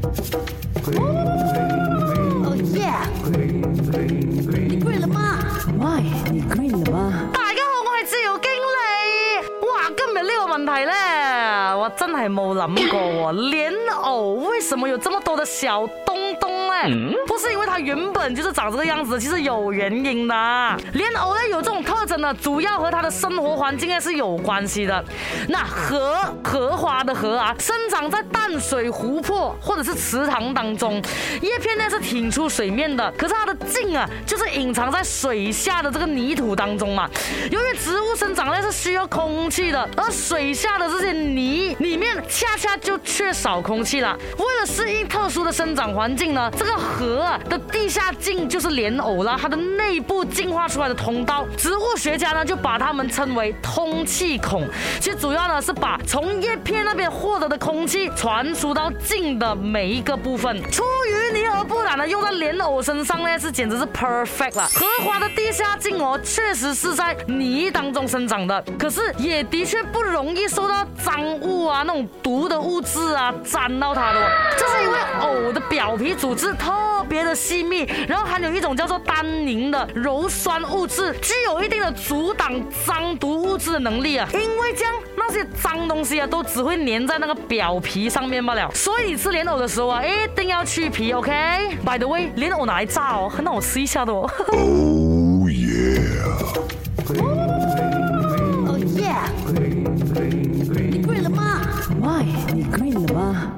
哦耶！你 g r n 了吗你 g r n 了吗？大家好，我系自由经理。哇，今日呢个问题咧。真的还冇谂过哦，莲藕为什么有这么多的小东东呢？不是因为它原本就是长这个样子，其实有原因的。莲藕呢有这种特征呢，主要和它的生活环境呢是有关系的。那荷荷花的荷啊，生长在淡水湖泊或者是池塘当中，叶片呢是挺出水面的，可是它的茎啊就是隐藏在水下的这个泥土当中嘛。由于植物生长呢是需要空气的，而水下的这些泥。里面恰恰就缺少空气了。为了适应特殊的生长环境呢，这个河的地下茎就是莲藕啦，它的内部进化出来的通道，植物学家呢就把它们称为通气孔。其实主要呢是把从叶片那边获得的空气传输到茎的每一个部分。出淤泥。用在莲藕身上呢，是简直是 perfect 了。荷花的地下茎哦，确实是在泥当中生长的，可是也的确不容易受到脏物啊、那种毒的物质啊沾到它的。我的表皮组织特别的细密，然后含有一种叫做单宁的鞣酸物质，具有一定的阻挡脏毒物质的能力啊。因为这样那些脏东西啊，都只会粘在那个表皮上面罢了。所以吃莲藕的时候啊，一定要去皮。OK。By the way，莲藕哪来炸哦？很我吃一下的哦。Oh yeah。Oh yeah。你跪了吗？Why？你跪了吗？